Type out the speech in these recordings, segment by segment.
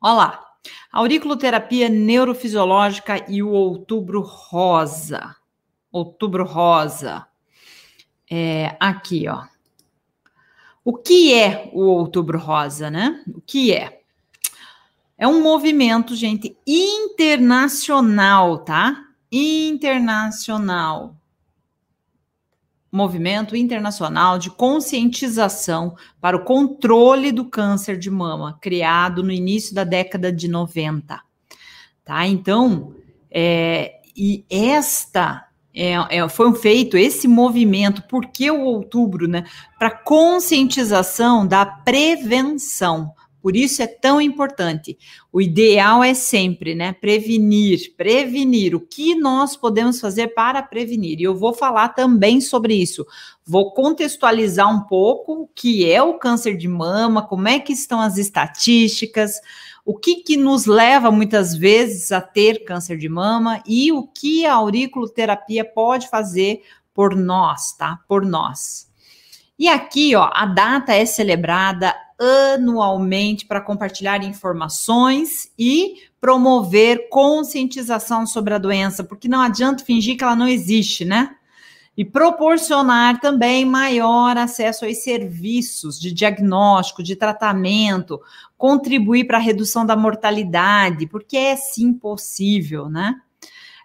Olá. Auriculoterapia neurofisiológica e o outubro rosa. Outubro rosa. É, aqui, ó. O que é o outubro rosa, né? O que é? É um movimento, gente, internacional, tá? Internacional movimento internacional de conscientização para o controle do câncer de mama, criado no início da década de 90. Tá? Então, é, e esta é, é, foi feito esse movimento, porque o outubro, né? Para conscientização da prevenção. Por isso é tão importante. O ideal é sempre, né, prevenir, prevenir. O que nós podemos fazer para prevenir? E eu vou falar também sobre isso. Vou contextualizar um pouco o que é o câncer de mama, como é que estão as estatísticas, o que, que nos leva muitas vezes a ter câncer de mama e o que a auriculoterapia pode fazer por nós, tá? Por nós. E aqui, ó, a data é celebrada anualmente para compartilhar informações e promover conscientização sobre a doença, porque não adianta fingir que ela não existe, né? E proporcionar também maior acesso aos serviços de diagnóstico, de tratamento, contribuir para a redução da mortalidade, porque é sim possível, né?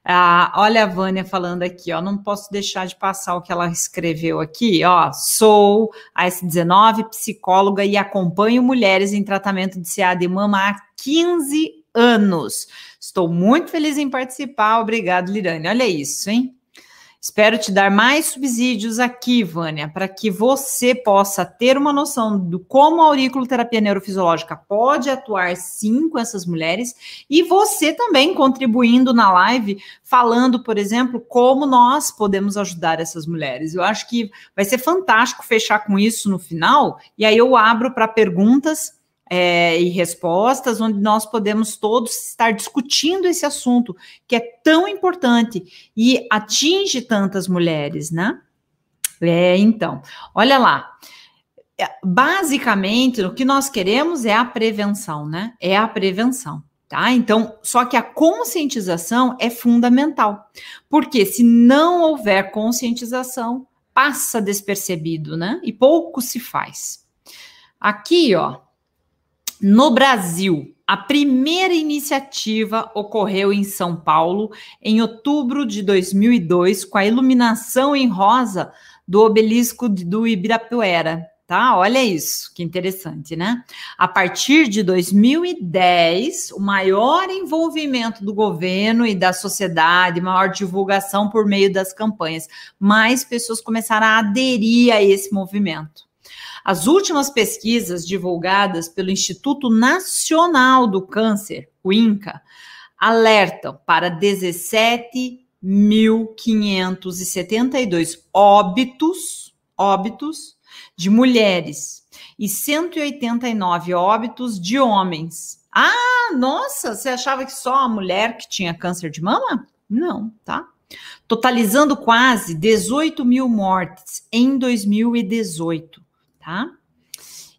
Ah, olha a Vânia falando aqui, ó. Não posso deixar de passar o que ela escreveu aqui, ó. Sou a S19, psicóloga e acompanho mulheres em tratamento de CA de mama há 15 anos. Estou muito feliz em participar. Obrigado, Lirane. Olha isso, hein? Espero te dar mais subsídios aqui, Vânia, para que você possa ter uma noção do como a auriculoterapia neurofisiológica pode atuar sim com essas mulheres e você também contribuindo na live, falando, por exemplo, como nós podemos ajudar essas mulheres. Eu acho que vai ser fantástico fechar com isso no final e aí eu abro para perguntas é, e respostas, onde nós podemos todos estar discutindo esse assunto que é tão importante e atinge tantas mulheres, né? É, então, olha lá. É, basicamente, o que nós queremos é a prevenção, né? É a prevenção. Tá? Então, só que a conscientização é fundamental, porque se não houver conscientização, passa despercebido, né? E pouco se faz. Aqui, ó, no Brasil, a primeira iniciativa ocorreu em São Paulo em outubro de 2002 com a iluminação em rosa do obelisco do Ibirapuera. Tá? Olha isso, que interessante, né? A partir de 2010, o maior envolvimento do governo e da sociedade, maior divulgação por meio das campanhas, mais pessoas começaram a aderir a esse movimento. As últimas pesquisas divulgadas pelo Instituto Nacional do Câncer, o INCA, alertam para 17.572 óbitos, óbitos de mulheres e 189 óbitos de homens. Ah, nossa, você achava que só a mulher que tinha câncer de mama? Não, tá? Totalizando quase 18 mil mortes em 2018 tá?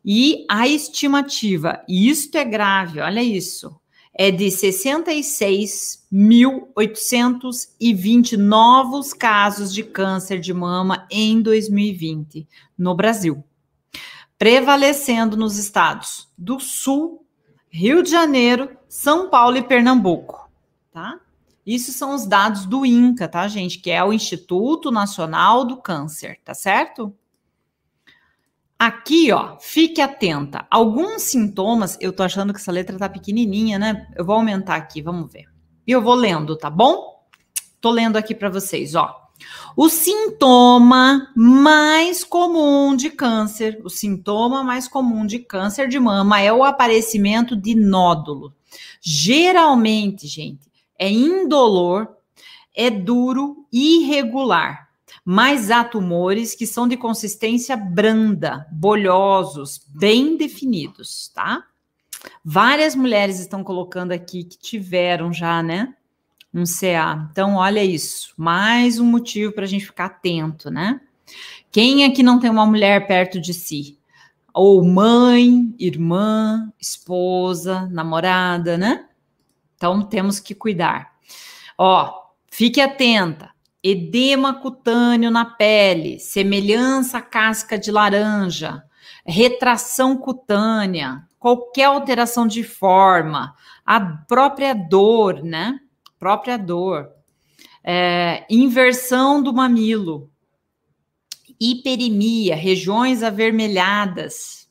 E a estimativa, e isto é grave, olha isso, é de 66.820 novos casos de câncer de mama em 2020 no Brasil, prevalecendo nos estados do Sul, Rio de Janeiro, São Paulo e Pernambuco, tá? Isso são os dados do INCA, tá, gente? Que é o Instituto Nacional do Câncer, tá certo? Aqui, ó, fique atenta. Alguns sintomas, eu tô achando que essa letra tá pequenininha, né? Eu vou aumentar aqui, vamos ver. E eu vou lendo, tá bom? Tô lendo aqui para vocês, ó. O sintoma mais comum de câncer, o sintoma mais comum de câncer de mama é o aparecimento de nódulo. Geralmente, gente, é indolor, é duro, irregular mas há tumores que são de consistência branda, bolhosos, bem definidos, tá? Várias mulheres estão colocando aqui que tiveram já, né? Um CA. Então, olha isso. Mais um motivo para a gente ficar atento, né? Quem aqui não tem uma mulher perto de si? ou mãe, irmã, esposa, namorada, né? Então temos que cuidar. Ó, fique atenta. Edema cutâneo na pele, semelhança à casca de laranja, retração cutânea, qualquer alteração de forma, a própria dor, né? Própria dor. É, inversão do mamilo, hiperimia, regiões avermelhadas,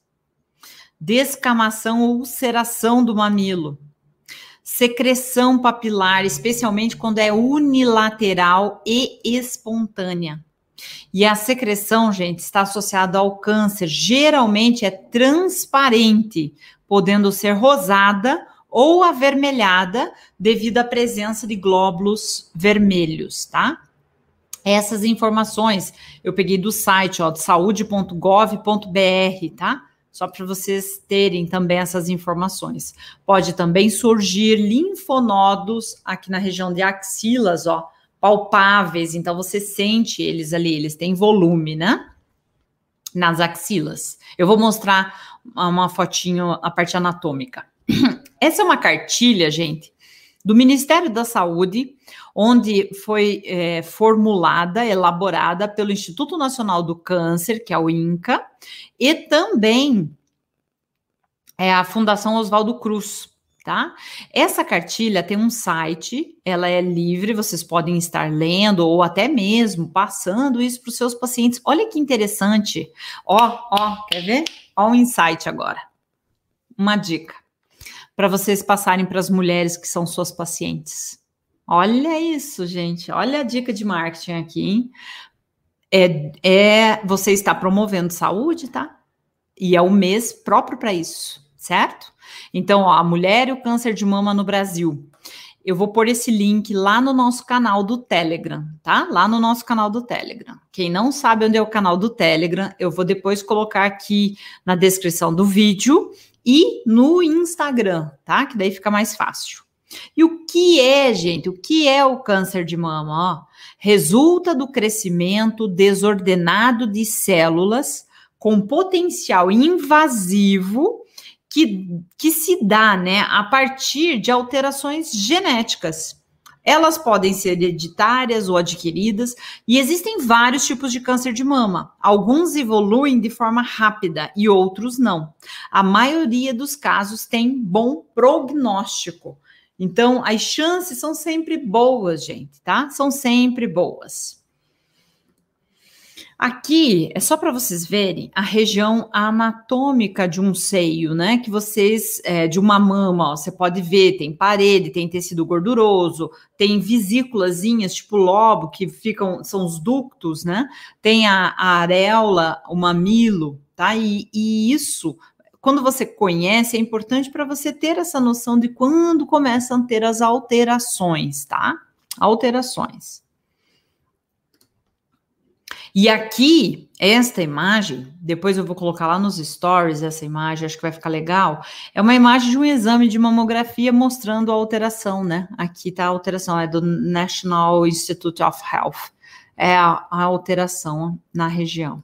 descamação ou ulceração do mamilo, secreção papilar, especialmente quando é unilateral e espontânea. E a secreção, gente, está associada ao câncer. Geralmente é transparente, podendo ser rosada ou avermelhada devido à presença de glóbulos vermelhos, tá? Essas informações eu peguei do site, ó, saúde.gov.br, tá? Só para vocês terem também essas informações. Pode também surgir linfonodos aqui na região de axilas, ó, palpáveis, então você sente eles ali, eles têm volume, né? Nas axilas. Eu vou mostrar uma fotinho a parte anatômica. Essa é uma cartilha, gente, do Ministério da Saúde, onde foi é, formulada, elaborada pelo Instituto Nacional do Câncer, que é o INCA, e também é a Fundação Oswaldo Cruz, tá? Essa cartilha tem um site, ela é livre, vocês podem estar lendo ou até mesmo passando isso para os seus pacientes. Olha que interessante. Ó, ó, quer ver? Ó o um insight agora. Uma dica para vocês passarem para as mulheres que são suas pacientes. Olha isso, gente. Olha a dica de marketing aqui, hein? É, é você está promovendo saúde, tá? E é o mês próprio para isso, certo? Então, ó, a mulher e o câncer de mama no Brasil. Eu vou pôr esse link lá no nosso canal do Telegram, tá? Lá no nosso canal do Telegram. Quem não sabe onde é o canal do Telegram, eu vou depois colocar aqui na descrição do vídeo e no Instagram, tá? Que daí fica mais fácil. E o que é, gente? O que é o câncer de mama? Ó, resulta do crescimento desordenado de células com potencial invasivo que, que se dá né, a partir de alterações genéticas. Elas podem ser hereditárias ou adquiridas, e existem vários tipos de câncer de mama. Alguns evoluem de forma rápida e outros não. A maioria dos casos tem bom prognóstico. Então, as chances são sempre boas, gente, tá? São sempre boas. Aqui é só para vocês verem a região anatômica de um seio, né? Que vocês, é, de uma mama, ó, você pode ver, tem parede, tem tecido gorduroso, tem vesículazinhas, tipo lobo, que ficam, são os ductos, né? Tem a, a areola, o mamilo, tá? E, e isso quando você conhece, é importante para você ter essa noção de quando começam a ter as alterações, tá? Alterações. E aqui, esta imagem, depois eu vou colocar lá nos stories essa imagem, acho que vai ficar legal. É uma imagem de um exame de mamografia mostrando a alteração, né? Aqui tá a alteração, é do National Institute of Health. É a, a alteração na região.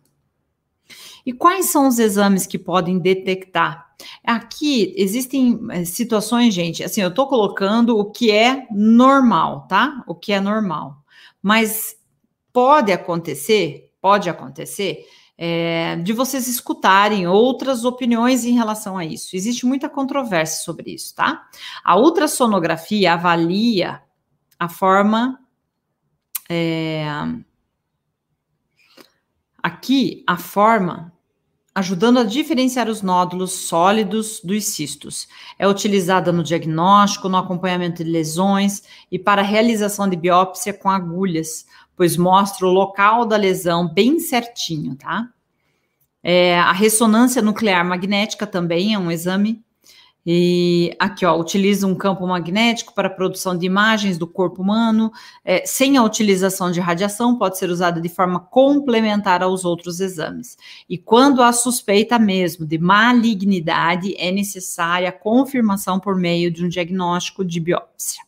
E quais são os exames que podem detectar? Aqui existem eh, situações, gente, assim, eu estou colocando o que é normal, tá? O que é normal. Mas pode acontecer, pode acontecer, é, de vocês escutarem outras opiniões em relação a isso. Existe muita controvérsia sobre isso, tá? A ultrassonografia avalia a forma. É, aqui, a forma ajudando a diferenciar os nódulos sólidos dos cistos. É utilizada no diagnóstico, no acompanhamento de lesões e para realização de biópsia com agulhas, pois mostra o local da lesão bem certinho, tá? É, a ressonância nuclear magnética também é um exame e aqui, ó, utiliza um campo magnético para produção de imagens do corpo humano, é, sem a utilização de radiação, pode ser usada de forma complementar aos outros exames. E quando há suspeita mesmo de malignidade, é necessária a confirmação por meio de um diagnóstico de biópsia.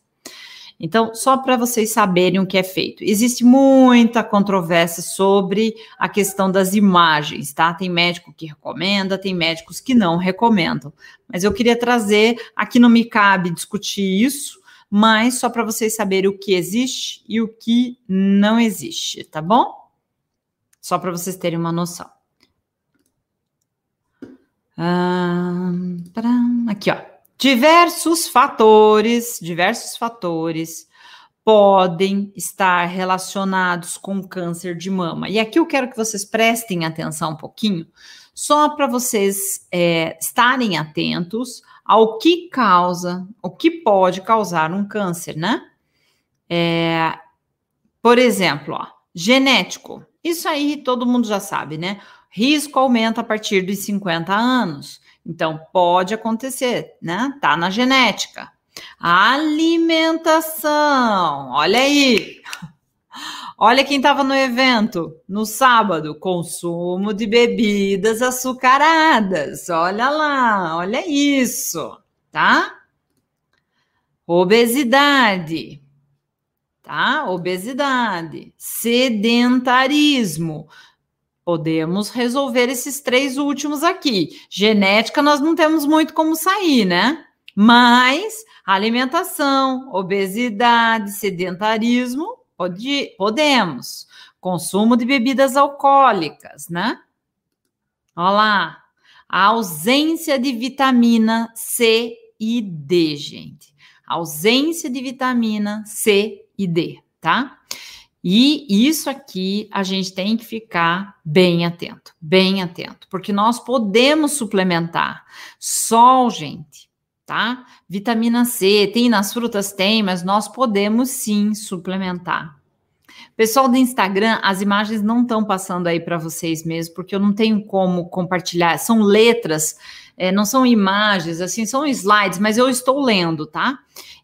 Então, só para vocês saberem o que é feito. Existe muita controvérsia sobre a questão das imagens, tá? Tem médico que recomenda, tem médicos que não recomendam. Mas eu queria trazer, aqui não me cabe discutir isso, mas só para vocês saberem o que existe e o que não existe, tá bom? Só para vocês terem uma noção. Ah, aqui, ó. Diversos fatores, diversos fatores podem estar relacionados com câncer de mama. E aqui eu quero que vocês prestem atenção um pouquinho, só para vocês é, estarem atentos ao que causa, o que pode causar um câncer, né? É, por exemplo, ó, genético. Isso aí todo mundo já sabe, né? Risco aumenta a partir dos 50 anos. Então, pode acontecer, né? Tá na genética. Alimentação, olha aí. Olha quem estava no evento no sábado, consumo de bebidas açucaradas. Olha lá, olha isso, tá? Obesidade, tá? Obesidade, sedentarismo. Podemos resolver esses três últimos aqui. Genética, nós não temos muito como sair, né? Mas alimentação, obesidade, sedentarismo, pode, podemos. Consumo de bebidas alcoólicas, né? Olha lá. A ausência de vitamina C e D, gente. Ausência de vitamina C e D, tá? E isso aqui a gente tem que ficar bem atento, bem atento, porque nós podemos suplementar. Sol, gente, tá? Vitamina C, tem nas frutas, tem, mas nós podemos sim suplementar. Pessoal do Instagram, as imagens não estão passando aí para vocês mesmo, porque eu não tenho como compartilhar, são letras é, não são imagens, assim, são slides, mas eu estou lendo, tá?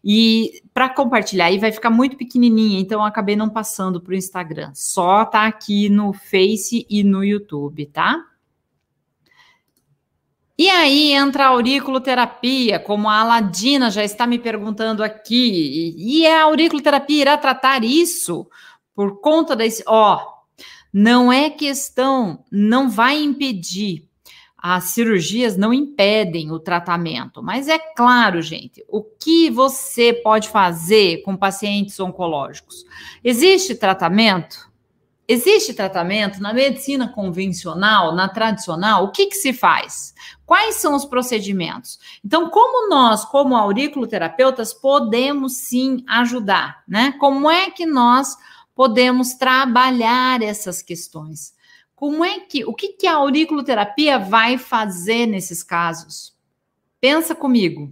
E para compartilhar aí vai ficar muito pequenininha, então eu acabei não passando para o Instagram. Só tá aqui no Face e no YouTube, tá? E aí entra a auriculoterapia, como a Aladina já está me perguntando aqui. E a auriculoterapia irá tratar isso por conta desse. Ó, não é questão, não vai impedir as cirurgias não impedem o tratamento, mas é claro, gente, o que você pode fazer com pacientes oncológicos? Existe tratamento? Existe tratamento na medicina convencional, na tradicional? O que, que se faz? Quais são os procedimentos? Então, como nós, como auriculoterapeutas, podemos sim ajudar, né? Como é que nós podemos trabalhar essas questões? Como é que, o que, que a auriculoterapia vai fazer nesses casos? Pensa comigo.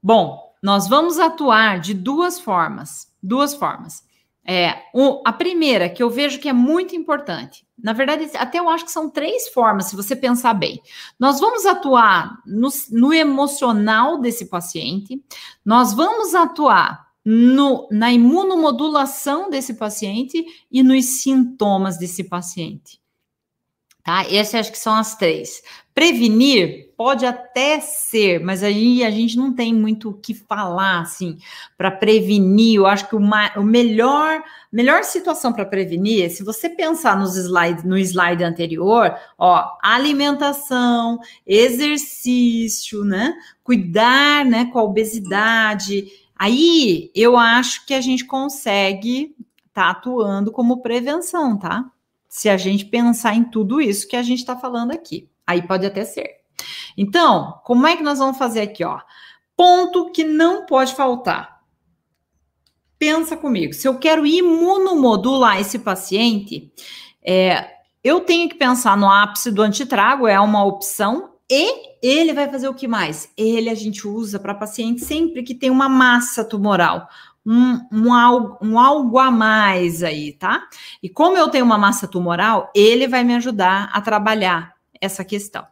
Bom, nós vamos atuar de duas formas. Duas formas. É, a primeira, que eu vejo que é muito importante, na verdade, até eu acho que são três formas, se você pensar bem. Nós vamos atuar no, no emocional desse paciente, nós vamos atuar no, na imunomodulação desse paciente e nos sintomas desse paciente tá? Essas acho que são as três. Prevenir pode até ser, mas aí a gente não tem muito o que falar, assim, para prevenir. Eu acho que uma, o melhor, melhor situação para prevenir é se você pensar nos slides, no slide anterior, ó, alimentação, exercício, né? Cuidar, né, com a obesidade. Aí eu acho que a gente consegue tá atuando como prevenção, tá? se a gente pensar em tudo isso que a gente está falando aqui. Aí pode até ser. Então, como é que nós vamos fazer aqui, ó? Ponto que não pode faltar. Pensa comigo, se eu quero imunomodular esse paciente, é, eu tenho que pensar no ápice do antitrago, é uma opção, e ele vai fazer o que mais? Ele a gente usa para paciente sempre que tem uma massa tumoral, um, um, algo, um algo a mais aí, tá? E como eu tenho uma massa tumoral, ele vai me ajudar a trabalhar essa questão.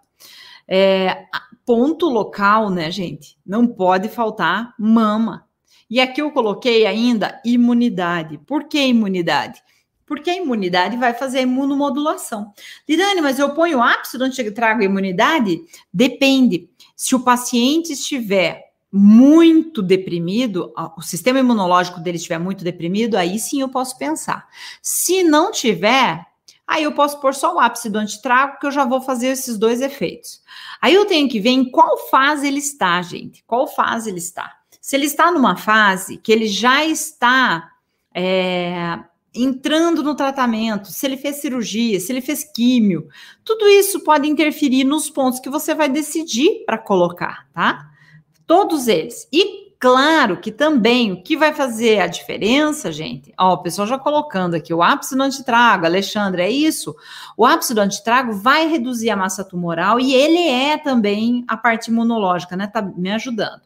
É, ponto local, né, gente? Não pode faltar mama. E aqui eu coloquei ainda imunidade. Por que imunidade? Porque a imunidade vai fazer a imunomodulação. Lidane, mas eu ponho ápice onde eu trago imunidade? Depende. Se o paciente estiver muito deprimido, o sistema imunológico dele estiver muito deprimido, aí sim eu posso pensar. Se não tiver, aí eu posso pôr só o ápice do antitrago, que eu já vou fazer esses dois efeitos. Aí eu tenho que ver em qual fase ele está, gente. Qual fase ele está? Se ele está numa fase que ele já está é, entrando no tratamento, se ele fez cirurgia, se ele fez químio, tudo isso pode interferir nos pontos que você vai decidir para colocar, tá? Todos eles. E claro que também o que vai fazer a diferença, gente, ó, o pessoal já colocando aqui o ápice do antitrago, Alexandre, é isso. O ápice do antitrago vai reduzir a massa tumoral e ele é também a parte imunológica, né? Tá me ajudando.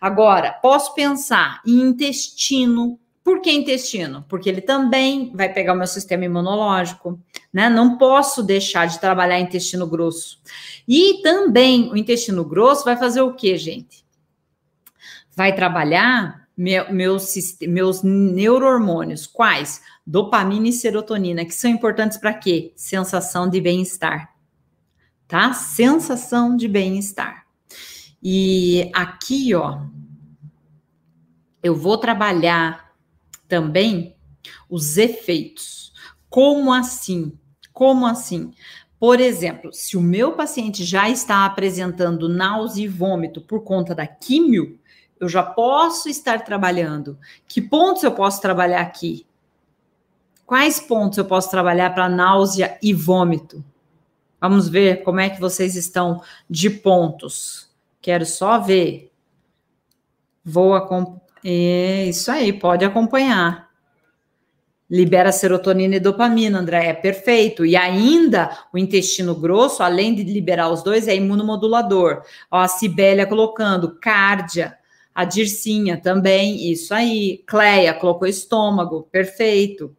Agora, posso pensar em intestino, por que intestino? Porque ele também vai pegar o meu sistema imunológico, né? Não posso deixar de trabalhar intestino grosso. E também o intestino grosso vai fazer o que, gente? Vai trabalhar meu, meus, meus neurohormônios. Quais? Dopamina e serotonina, que são importantes para quê? Sensação de bem-estar. Tá? Sensação de bem-estar. E aqui, ó, eu vou trabalhar também os efeitos. Como assim? Como assim? Por exemplo, se o meu paciente já está apresentando náusea e vômito por conta da químio, eu já posso estar trabalhando. Que pontos eu posso trabalhar aqui? Quais pontos eu posso trabalhar para náusea e vômito? Vamos ver como é que vocês estão de pontos. Quero só ver. Vou. É isso aí, pode acompanhar. Libera serotonina e dopamina, André, é perfeito. E ainda o intestino grosso, além de liberar os dois, é imunomodulador. Ó, a Sibélia colocando, cárdia, a Dircinha também, isso aí. Cleia colocou estômago, perfeito.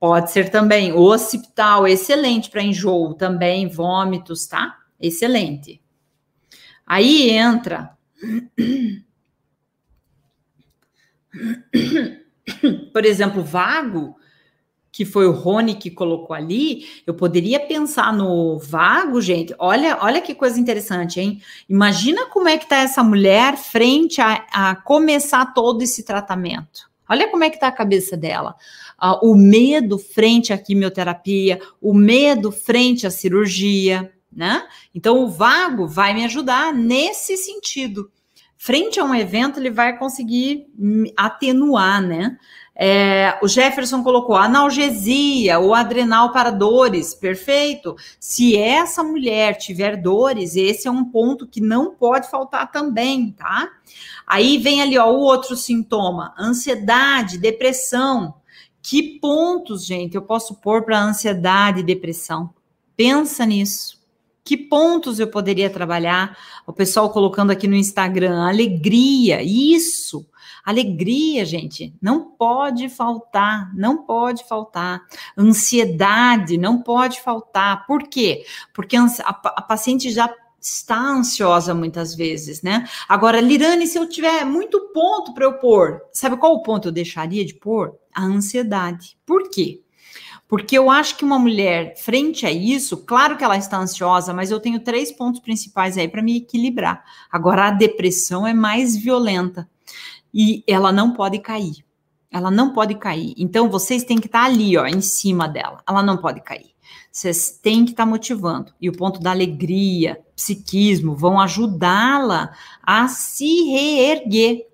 Pode ser também o occipital, excelente para enjoo, também vômitos, tá? Excelente. Aí entra por exemplo, vago, que foi o Rony que colocou ali, eu poderia pensar no vago, gente. Olha, olha que coisa interessante, hein? Imagina como é que tá essa mulher frente a, a começar todo esse tratamento. Olha como é que tá a cabeça dela. Uh, o medo frente à quimioterapia, o medo frente à cirurgia, né? Então, o vago vai me ajudar nesse sentido frente a um evento, ele vai conseguir atenuar, né? É, o Jefferson colocou analgesia ou adrenal para dores, perfeito. Se essa mulher tiver dores, esse é um ponto que não pode faltar também, tá? Aí vem ali ó, o outro sintoma: ansiedade, depressão. Que pontos, gente, eu posso pôr para ansiedade e depressão? Pensa nisso. Que pontos eu poderia trabalhar? O pessoal colocando aqui no Instagram, alegria, isso. Alegria, gente, não pode faltar, não pode faltar. Ansiedade, não pode faltar. Por quê? Porque a, a paciente já está ansiosa muitas vezes, né? Agora, Lirane, se eu tiver muito ponto para eu pôr, sabe qual o ponto eu deixaria de pôr? A ansiedade. Por quê? Porque eu acho que uma mulher, frente a isso, claro que ela está ansiosa, mas eu tenho três pontos principais aí para me equilibrar. Agora, a depressão é mais violenta e ela não pode cair. Ela não pode cair. Então, vocês têm que estar ali, ó, em cima dela. Ela não pode cair. Vocês têm que estar motivando. E o ponto da alegria, psiquismo, vão ajudá-la a se reerguer,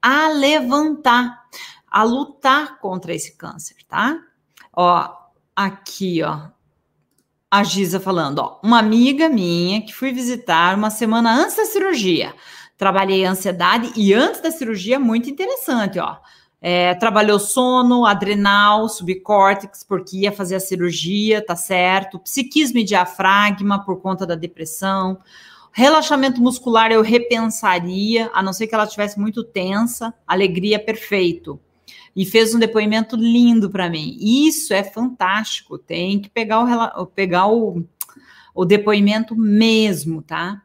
a levantar, a lutar contra esse câncer, tá? Ó, aqui, ó. A Giza falando, ó, uma amiga minha que fui visitar uma semana antes da cirurgia. Trabalhei ansiedade e antes da cirurgia, muito interessante, ó. É, trabalhou sono, adrenal, subcórtex, porque ia fazer a cirurgia, tá certo? Psiquismo e diafragma por conta da depressão. Relaxamento muscular eu repensaria, a não ser que ela tivesse muito tensa. Alegria, perfeito e fez um depoimento lindo para mim. Isso é fantástico, tem que pegar o, pegar o, o depoimento mesmo, tá?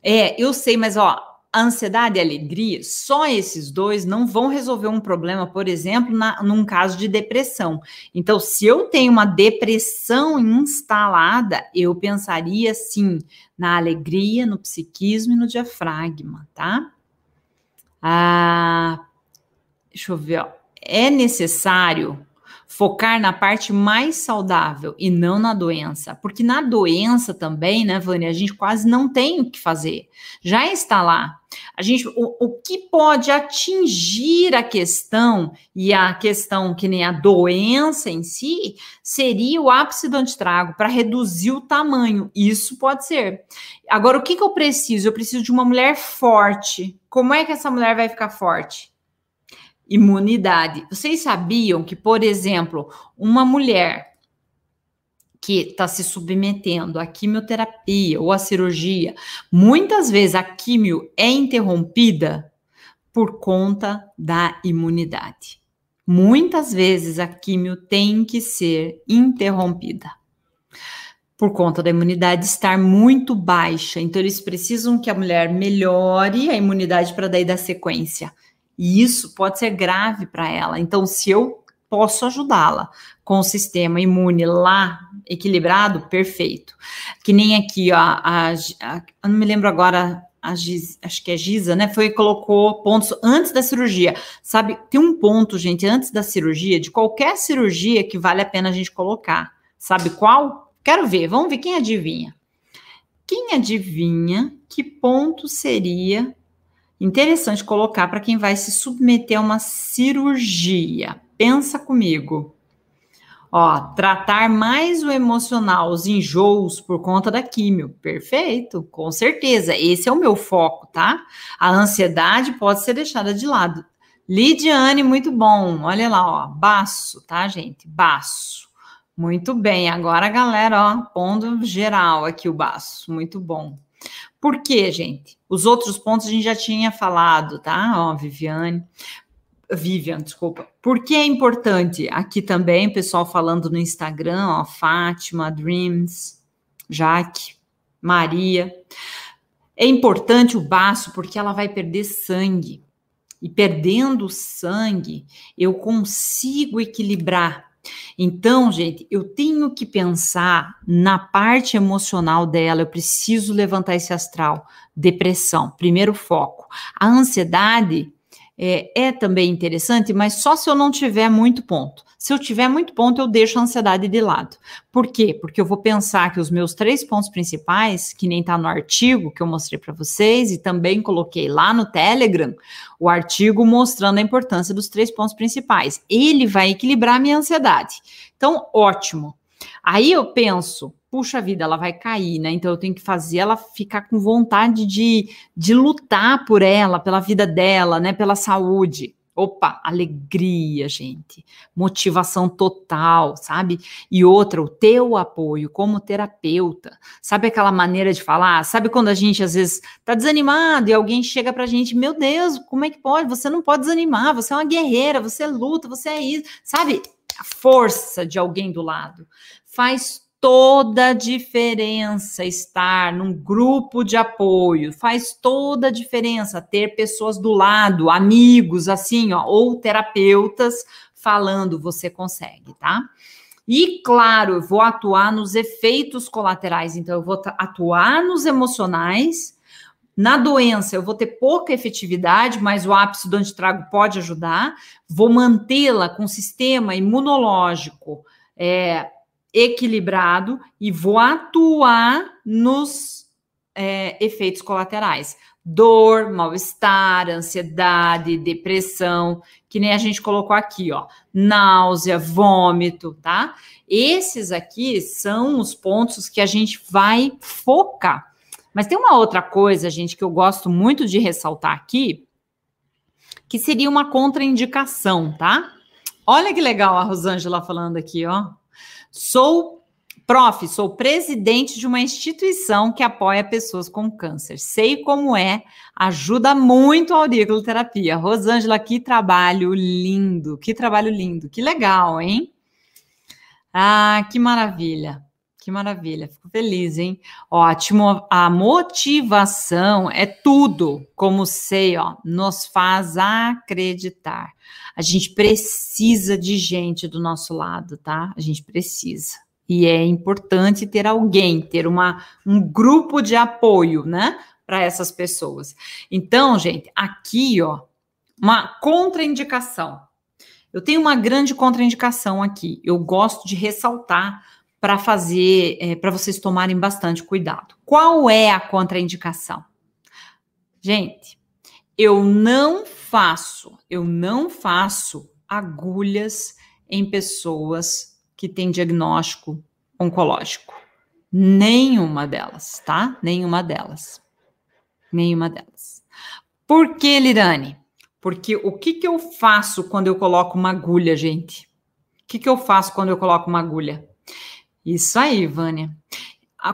É, eu sei, mas ó, ansiedade e alegria, só esses dois não vão resolver um problema, por exemplo, na, num caso de depressão. Então, se eu tenho uma depressão instalada, eu pensaria sim na alegria, no psiquismo e no diafragma, tá? Ah, deixa eu ver, ó. É necessário focar na parte mais saudável e não na doença, porque na doença também, né, Vânia, a gente quase não tem o que fazer, já está lá. A gente, o, o que pode atingir a questão e a questão que nem a doença em si seria o ápice do antitrago para reduzir o tamanho. Isso pode ser. Agora, o que, que eu preciso? Eu preciso de uma mulher forte. Como é que essa mulher vai ficar forte? Imunidade. Vocês sabiam que, por exemplo, uma mulher que está se submetendo à quimioterapia ou à cirurgia, muitas vezes a quimio é interrompida por conta da imunidade. Muitas vezes a quimio tem que ser interrompida por conta da imunidade estar muito baixa. Então, eles precisam que a mulher melhore a imunidade para daí dar sequência. E isso pode ser grave para ela. Então, se eu posso ajudá-la com o sistema imune lá equilibrado, perfeito. Que nem aqui, ó, a, a, eu não me lembro agora, Giz, acho que é Giza, né? Foi colocou pontos antes da cirurgia. Sabe, tem um ponto, gente, antes da cirurgia, de qualquer cirurgia que vale a pena a gente colocar. Sabe qual? Quero ver, vamos ver quem adivinha. Quem adivinha que ponto seria interessante colocar para quem vai se submeter a uma cirurgia. Pensa comigo. Ó, tratar mais o emocional, os enjoos por conta da químio. Perfeito, com certeza. Esse é o meu foco, tá? A ansiedade pode ser deixada de lado. Lidiane, muito bom. Olha lá, ó, baço, tá, gente? Baço. Muito bem. Agora, galera, ó, pondo geral aqui o baço. Muito bom. Por quê, gente? Os outros pontos a gente já tinha falado, tá? Ó, Viviane. Vivian, desculpa. Por que é importante? Aqui também, pessoal falando no Instagram, ó, Fátima, Dreams, Jaque, Maria. É importante o baço porque ela vai perder sangue. E perdendo sangue, eu consigo equilibrar então, gente, eu tenho que pensar na parte emocional dela, eu preciso levantar esse astral. Depressão, primeiro foco. A ansiedade é, é, também interessante, mas só se eu não tiver muito ponto. Se eu tiver muito ponto, eu deixo a ansiedade de lado. Por quê? Porque eu vou pensar que os meus três pontos principais, que nem está no artigo que eu mostrei para vocês, e também coloquei lá no Telegram, o artigo mostrando a importância dos três pontos principais. Ele vai equilibrar a minha ansiedade. Então, ótimo. Aí eu penso, puxa vida, ela vai cair, né? Então eu tenho que fazer ela ficar com vontade de, de lutar por ela, pela vida dela, né? Pela saúde. Opa, alegria, gente, motivação total, sabe? E outra, o teu apoio como terapeuta. Sabe aquela maneira de falar? Sabe quando a gente às vezes tá desanimado e alguém chega pra gente, meu Deus, como é que pode? Você não pode desanimar, você é uma guerreira, você luta, você é isso. Sabe? A força de alguém do lado faz toda a diferença estar num grupo de apoio, faz toda a diferença ter pessoas do lado, amigos, assim, ó, ou terapeutas falando, você consegue, tá? E claro, eu vou atuar nos efeitos colaterais, então eu vou atuar nos emocionais. Na doença, eu vou ter pouca efetividade, mas o ápice do antitrago pode ajudar. Vou mantê-la com sistema imunológico é, equilibrado e vou atuar nos é, efeitos colaterais. Dor, mal-estar, ansiedade, depressão, que nem a gente colocou aqui, ó, náusea, vômito, tá? Esses aqui são os pontos que a gente vai focar. Mas tem uma outra coisa, gente, que eu gosto muito de ressaltar aqui, que seria uma contraindicação, tá? Olha que legal a Rosângela falando aqui, ó. Sou prof, sou presidente de uma instituição que apoia pessoas com câncer. Sei como é, ajuda muito a auriculoterapia. Rosângela, que trabalho lindo, que trabalho lindo, que legal, hein? Ah, que maravilha. Que maravilha, fico feliz, hein? Ótimo, a motivação é tudo, como sei, ó, nos faz acreditar. A gente precisa de gente do nosso lado, tá? A gente precisa. E é importante ter alguém, ter uma, um grupo de apoio, né? Para essas pessoas. Então, gente, aqui, ó, uma contraindicação. Eu tenho uma grande contraindicação aqui. Eu gosto de ressaltar para fazer, é, para vocês tomarem bastante cuidado. Qual é a contraindicação? Gente, eu não faço, eu não faço agulhas em pessoas que têm diagnóstico oncológico. Nenhuma delas, tá? Nenhuma delas. Nenhuma delas. Por que, Lirane? Porque o que, que eu faço quando eu coloco uma agulha, gente? O que, que eu faço quando eu coloco uma agulha? Isso aí, Vânia.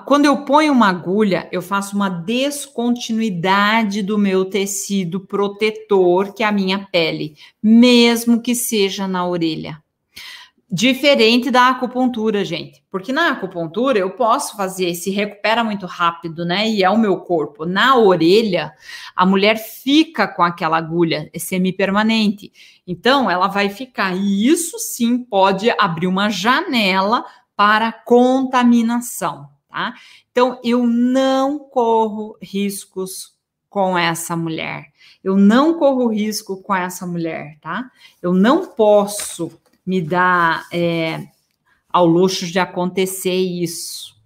Quando eu ponho uma agulha, eu faço uma descontinuidade do meu tecido protetor, que é a minha pele, mesmo que seja na orelha. Diferente da acupuntura, gente. Porque na acupuntura eu posso fazer, se recupera muito rápido, né? E é o meu corpo. Na orelha, a mulher fica com aquela agulha, semi-permanente. Então, ela vai ficar. E isso sim pode abrir uma janela para contaminação, tá? Então, eu não corro riscos com essa mulher. Eu não corro risco com essa mulher, tá? Eu não posso me dá é, ao luxo de acontecer isso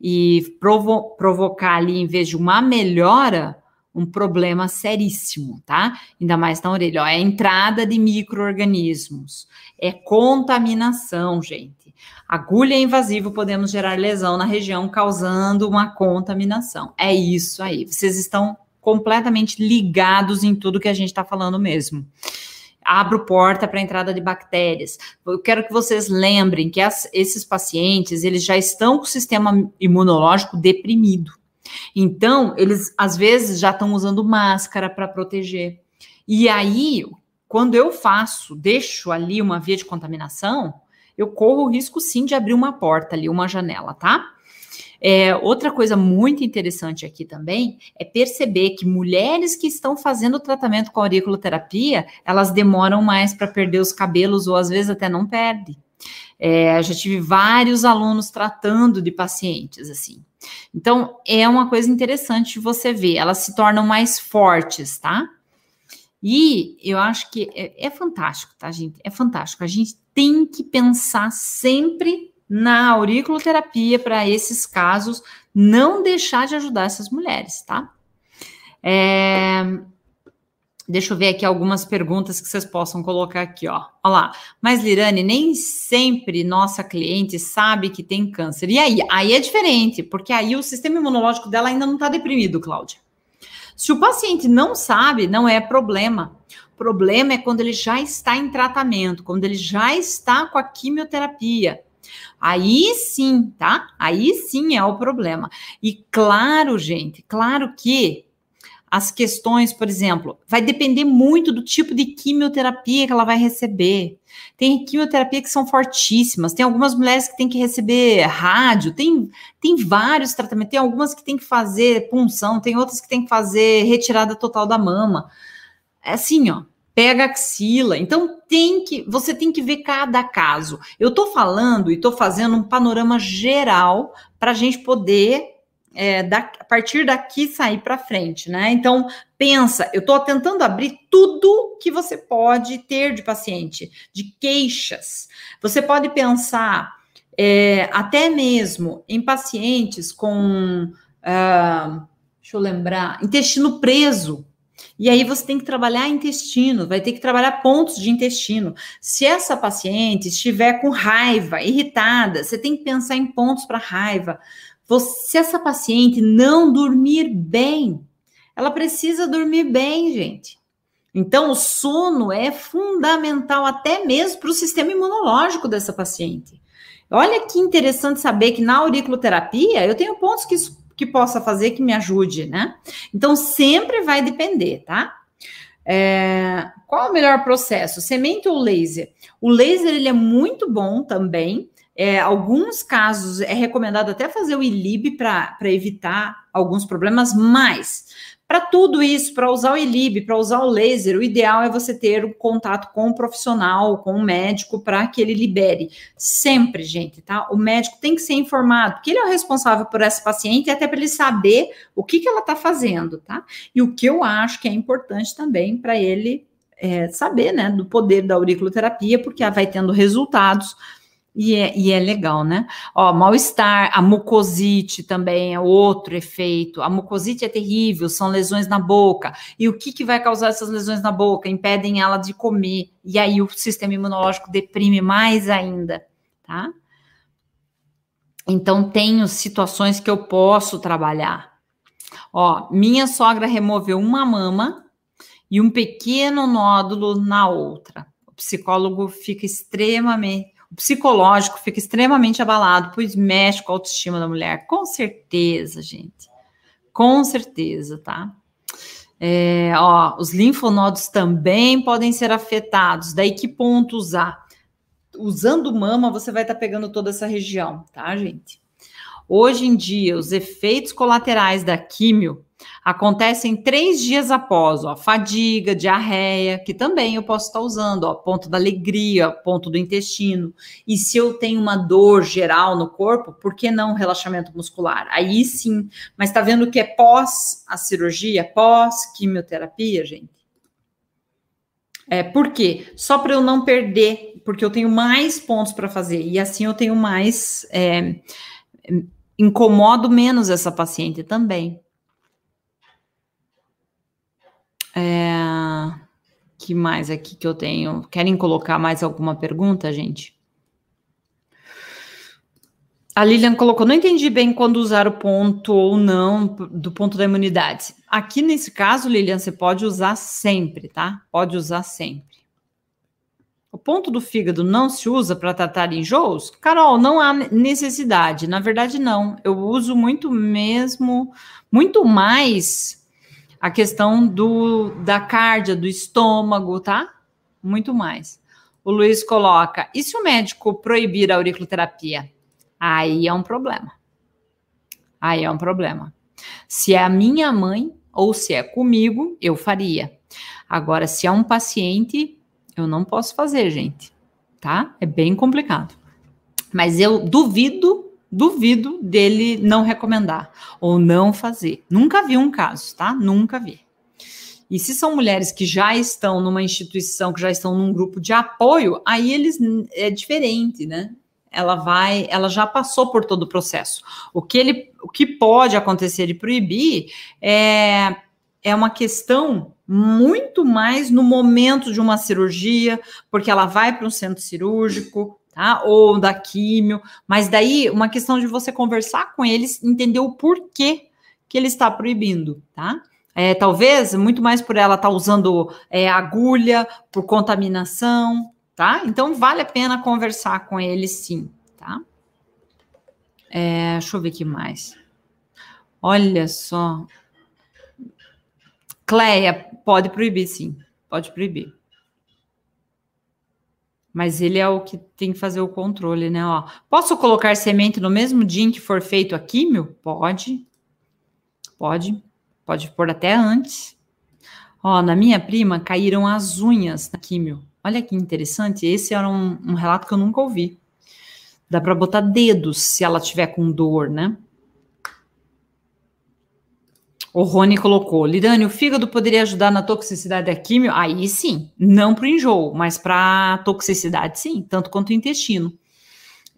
e provo provocar ali, em vez de uma melhora, um problema seríssimo, tá? Ainda mais na orelha. Ó, é entrada de micro-organismos, é contaminação, gente. Agulha invasiva podemos gerar lesão na região, causando uma contaminação. É isso aí. Vocês estão completamente ligados em tudo que a gente está falando mesmo abro porta para a entrada de bactérias. Eu quero que vocês lembrem que as, esses pacientes, eles já estão com o sistema imunológico deprimido. Então, eles às vezes já estão usando máscara para proteger. E aí, quando eu faço, deixo ali uma via de contaminação, eu corro o risco sim de abrir uma porta ali, uma janela, tá? É, outra coisa muito interessante aqui também é perceber que mulheres que estão fazendo tratamento com auriculoterapia, elas demoram mais para perder os cabelos ou às vezes até não perdem. É, já tive vários alunos tratando de pacientes assim. Então, é uma coisa interessante você ver, elas se tornam mais fortes, tá? E eu acho que é, é fantástico, tá, gente? É fantástico. A gente tem que pensar sempre na auriculoterapia para esses casos, não deixar de ajudar essas mulheres, tá? É, deixa eu ver aqui algumas perguntas que vocês possam colocar aqui, ó. Olha lá. Mas, Lirane, nem sempre nossa cliente sabe que tem câncer. E aí? Aí é diferente, porque aí o sistema imunológico dela ainda não está deprimido, Cláudia. Se o paciente não sabe, não é problema. Problema é quando ele já está em tratamento, quando ele já está com a quimioterapia. Aí sim, tá? Aí sim é o problema. E claro, gente, claro que as questões, por exemplo, vai depender muito do tipo de quimioterapia que ela vai receber. Tem quimioterapia que são fortíssimas, tem algumas mulheres que têm que receber rádio, tem, tem vários tratamentos, tem algumas que têm que fazer punção, tem outras que têm que fazer retirada total da mama. É assim, ó, pega axila. Então tem que, você tem que ver cada caso. Eu estou falando e estou fazendo um panorama geral para a gente poder é, da, a partir daqui sair para frente, né? Então pensa, eu estou tentando abrir tudo que você pode ter de paciente, de queixas. Você pode pensar é, até mesmo em pacientes com, uh, deixa eu lembrar, intestino preso. E aí você tem que trabalhar intestino, vai ter que trabalhar pontos de intestino. Se essa paciente estiver com raiva, irritada, você tem que pensar em pontos para raiva. Você, se essa paciente não dormir bem, ela precisa dormir bem, gente. Então, o sono é fundamental até mesmo para o sistema imunológico dessa paciente. Olha que interessante saber que na auriculoterapia eu tenho pontos que que possa fazer que me ajude, né? Então, sempre vai depender, tá? É, qual o melhor processo? Semente ou laser? O laser ele é muito bom também. É, alguns casos é recomendado até fazer o ILIB para evitar alguns problemas, mas para tudo isso, para usar o ILIB, para usar o laser, o ideal é você ter um contato com um profissional, com um médico, para que ele libere. Sempre, gente, tá? O médico tem que ser informado, porque ele é o responsável por essa paciente, até para ele saber o que, que ela está fazendo, tá? E o que eu acho que é importante também para ele é, saber, né, do poder da auriculoterapia, porque ela vai tendo resultados e é, e é legal, né? Ó, mal-estar, a mucosite também é outro efeito. A mucosite é terrível, são lesões na boca. E o que, que vai causar essas lesões na boca? Impedem ela de comer. E aí o sistema imunológico deprime mais ainda, tá? Então, tenho situações que eu posso trabalhar. Ó, minha sogra removeu uma mama e um pequeno nódulo na outra. O psicólogo fica extremamente o psicológico fica extremamente abalado, pois mexe com a autoestima da mulher. Com certeza, gente. Com certeza, tá? É, ó, os linfonodos também podem ser afetados. Daí que ponto usar? Usando mama, você vai estar tá pegando toda essa região, tá, gente? Hoje em dia, os efeitos colaterais da químio Acontecem três dias após, ó, fadiga, diarreia, que também eu posso estar usando, ó, ponto da alegria, ponto do intestino. E se eu tenho uma dor geral no corpo, por que não relaxamento muscular? Aí sim, mas tá vendo que é pós a cirurgia, pós quimioterapia, gente? É, por quê? Só para eu não perder, porque eu tenho mais pontos para fazer, e assim eu tenho mais. É, incomodo menos essa paciente também. É, que mais aqui que eu tenho? Querem colocar mais alguma pergunta, gente? A Lilian colocou, não entendi bem quando usar o ponto ou não do ponto da imunidade. Aqui nesse caso, Lilian, você pode usar sempre, tá? Pode usar sempre. O ponto do fígado não se usa para tratar enjoos? Carol, não há necessidade. Na verdade, não. Eu uso muito mesmo, muito mais a questão do da cardia, do estômago, tá? Muito mais. O Luiz coloca: e se o médico proibir a auriculoterapia? Aí é um problema. Aí é um problema. Se é a minha mãe ou se é comigo, eu faria. Agora, se é um paciente, eu não posso fazer, gente. Tá? É bem complicado. Mas eu duvido duvido dele não recomendar ou não fazer. Nunca vi um caso, tá? Nunca vi. E se são mulheres que já estão numa instituição, que já estão num grupo de apoio, aí eles é diferente, né? Ela vai, ela já passou por todo o processo. O que ele, o que pode acontecer de proibir é é uma questão muito mais no momento de uma cirurgia, porque ela vai para um centro cirúrgico, tá? Ou da químio, mas daí uma questão de você conversar com eles, entender o porquê que ele está proibindo, tá? É, talvez muito mais por ela estar tá usando é, agulha, por contaminação, tá? Então vale a pena conversar com ele sim, tá? É, deixa eu ver aqui mais. Olha só. Cleia, pode proibir, sim. Pode proibir. Mas ele é o que tem que fazer o controle, né? Ó, posso colocar semente no mesmo dia em que for feito a químio? Pode. Pode. Pode pôr até antes. Ó, na minha prima caíram as unhas na químio. Olha que interessante. Esse era um, um relato que eu nunca ouvi. Dá para botar dedos se ela tiver com dor, né? O Rony colocou: Lidane, o fígado poderia ajudar na toxicidade da químio? Aí sim, não para o enjoo, mas para toxicidade sim, tanto quanto o intestino.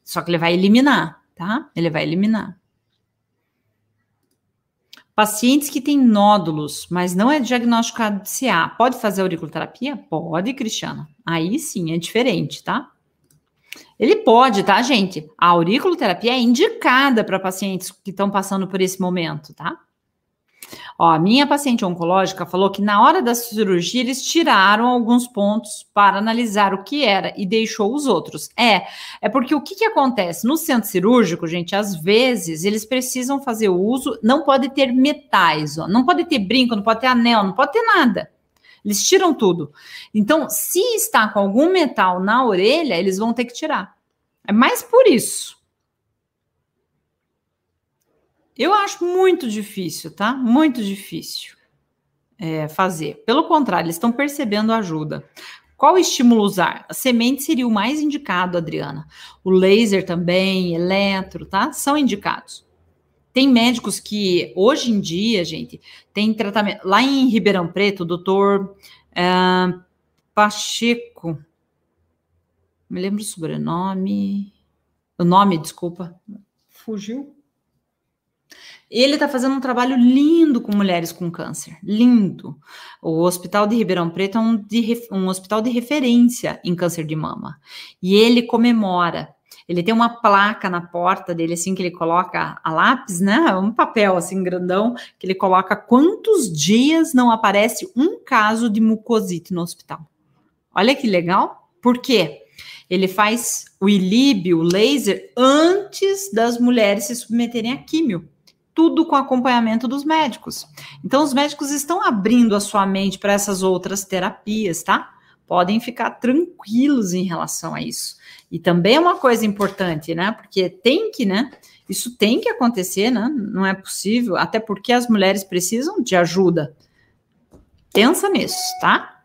Só que ele vai eliminar, tá? Ele vai eliminar. Pacientes que têm nódulos, mas não é diagnosticado de CA, pode fazer auriculoterapia? Pode, Cristiana. Aí sim, é diferente, tá? Ele pode, tá, gente? A auriculoterapia é indicada para pacientes que estão passando por esse momento, tá? Ó, a minha paciente oncológica falou que na hora da cirurgia eles tiraram alguns pontos para analisar o que era e deixou os outros. É, é porque o que, que acontece? No centro cirúrgico, gente, às vezes eles precisam fazer o uso, não pode ter metais, ó, não pode ter brinco, não pode ter anel, não pode ter nada. Eles tiram tudo. Então, se está com algum metal na orelha, eles vão ter que tirar. É mais por isso. Eu acho muito difícil, tá? Muito difícil é, fazer. Pelo contrário, eles estão percebendo ajuda. Qual estímulo usar? A semente seria o mais indicado, Adriana. O laser também, eletro, tá? São indicados. Tem médicos que, hoje em dia, gente, tem tratamento. Lá em Ribeirão Preto, o doutor. Uh, Pacheco. Me lembro o sobrenome. O nome, desculpa. Fugiu. Ele está fazendo um trabalho lindo com mulheres com câncer, lindo. O Hospital de Ribeirão Preto é um, de, um hospital de referência em câncer de mama. E ele comemora. Ele tem uma placa na porta dele, assim, que ele coloca a lápis, né? Um papel, assim, grandão, que ele coloca quantos dias não aparece um caso de mucosite no hospital. Olha que legal. Por quê? Ele faz o ilíbio, o laser, antes das mulheres se submeterem a químio tudo com acompanhamento dos médicos. Então, os médicos estão abrindo a sua mente para essas outras terapias, tá? Podem ficar tranquilos em relação a isso. E também é uma coisa importante, né? Porque tem que, né? Isso tem que acontecer, né? Não é possível, até porque as mulheres precisam de ajuda. Pensa nisso, tá?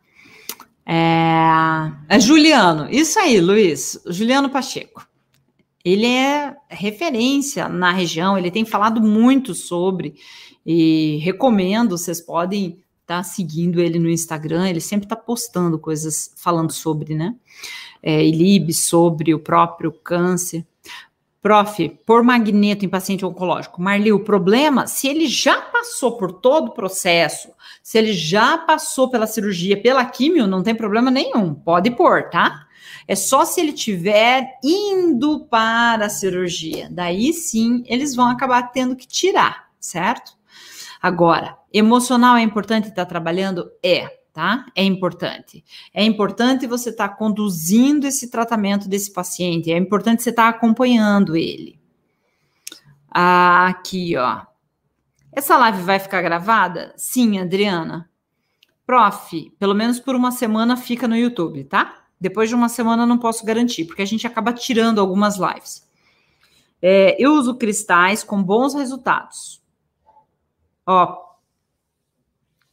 É, é Juliano, isso aí, Luiz, Juliano Pacheco ele é referência na região, ele tem falado muito sobre, e recomendo, vocês podem estar tá seguindo ele no Instagram, ele sempre está postando coisas falando sobre, né? É, ILIB, sobre o próprio câncer. Prof, por magneto em paciente oncológico. Marli, o problema, se ele já passou por todo o processo, se ele já passou pela cirurgia, pela químio, não tem problema nenhum. Pode pôr, tá? É só se ele tiver indo para a cirurgia. Daí sim, eles vão acabar tendo que tirar, certo? Agora, emocional é importante estar trabalhando? É, tá? É importante. É importante você estar conduzindo esse tratamento desse paciente. É importante você estar acompanhando ele. Aqui, ó. Essa live vai ficar gravada? Sim, Adriana. Prof, pelo menos por uma semana fica no YouTube, tá? Depois de uma semana não posso garantir, porque a gente acaba tirando algumas lives. É, eu uso cristais com bons resultados. Ó,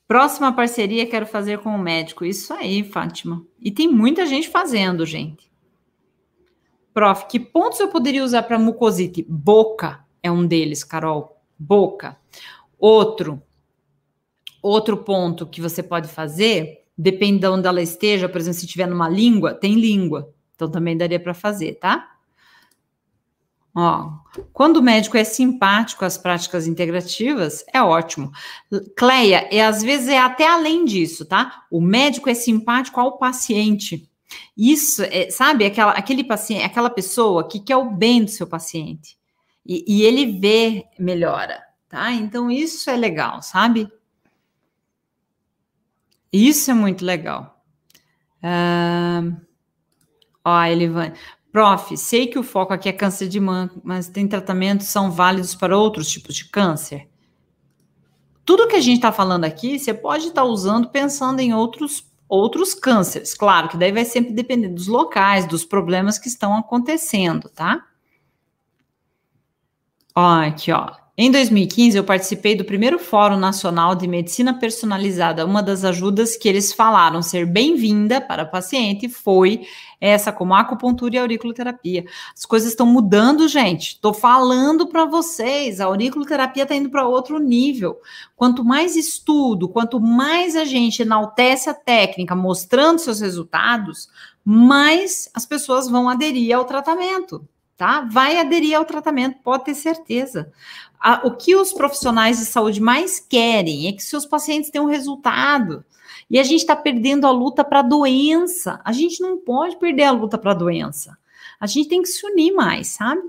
próxima parceria quero fazer com o médico. Isso aí, Fátima. E tem muita gente fazendo, gente. Prof, que pontos eu poderia usar para mucosite? Boca é um deles, Carol. Boca. Outro, outro ponto que você pode fazer depende de onde ela esteja, por exemplo, se estiver numa língua, tem língua. Então também daria para fazer, tá? Ó, quando o médico é simpático às práticas integrativas, é ótimo. Cleia, e às vezes é até além disso, tá? O médico é simpático ao paciente. Isso, é, sabe, aquela, aquele paciente, aquela pessoa que quer o bem do seu paciente. E, e ele vê melhora, tá? Então isso é legal, sabe? Isso é muito legal. Uh, ó, Elivane. Prof, sei que o foco aqui é câncer de mama, mas tem tratamentos são válidos para outros tipos de câncer? Tudo que a gente está falando aqui, você pode estar tá usando pensando em outros outros cânceres. Claro que daí vai sempre depender dos locais, dos problemas que estão acontecendo, tá? Ó, aqui, ó. Em 2015, eu participei do primeiro Fórum Nacional de Medicina Personalizada. Uma das ajudas que eles falaram ser bem-vinda para o paciente foi essa, como acupuntura e auriculoterapia. As coisas estão mudando, gente. Estou falando para vocês, a auriculoterapia está indo para outro nível. Quanto mais estudo, quanto mais a gente enaltece a técnica, mostrando seus resultados, mais as pessoas vão aderir ao tratamento tá? Vai aderir ao tratamento, pode ter certeza a, o que os profissionais de saúde mais querem é que seus pacientes tenham resultado. E a gente está perdendo a luta para a doença. A gente não pode perder a luta para a doença. A gente tem que se unir mais, sabe?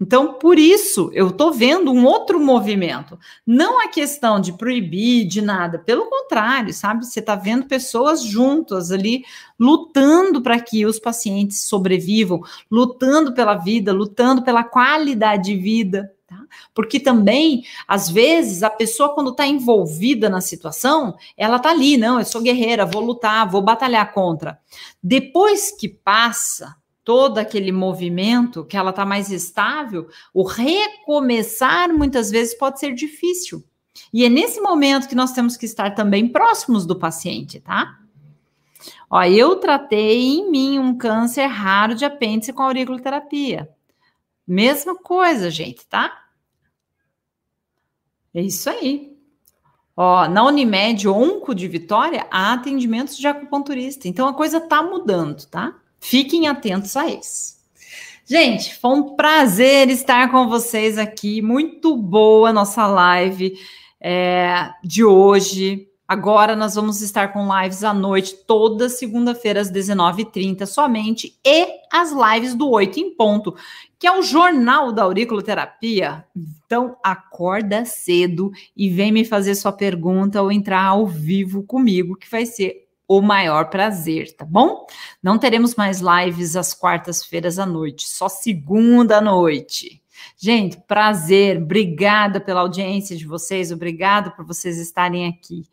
Então, por isso, eu estou vendo um outro movimento. Não a questão de proibir, de nada. Pelo contrário, sabe? Você está vendo pessoas juntas ali, lutando para que os pacientes sobrevivam, lutando pela vida, lutando pela qualidade de vida. Tá? Porque também, às vezes, a pessoa, quando está envolvida na situação, ela está ali, não, eu sou guerreira, vou lutar, vou batalhar contra. Depois que passa todo aquele movimento, que ela está mais estável, o recomeçar muitas vezes pode ser difícil. E é nesse momento que nós temos que estar também próximos do paciente, tá? Ó, eu tratei em mim um câncer raro de apêndice com auriculoterapia. Mesma coisa, gente, tá? É isso aí. Ó, na Unimed Onco de Vitória, há atendimentos de acupunturista. Então a coisa tá mudando, tá? Fiquem atentos a isso. Gente, foi um prazer estar com vocês aqui. Muito boa nossa live é, de hoje. Agora nós vamos estar com lives à noite, toda segunda-feira às 19h30 somente, e as lives do 8 em ponto, que é o jornal da auriculoterapia. Então, acorda cedo e vem me fazer sua pergunta ou entrar ao vivo comigo, que vai ser o maior prazer, tá bom? Não teremos mais lives às quartas-feiras à noite, só segunda noite. Gente, prazer, obrigada pela audiência de vocês, obrigada por vocês estarem aqui.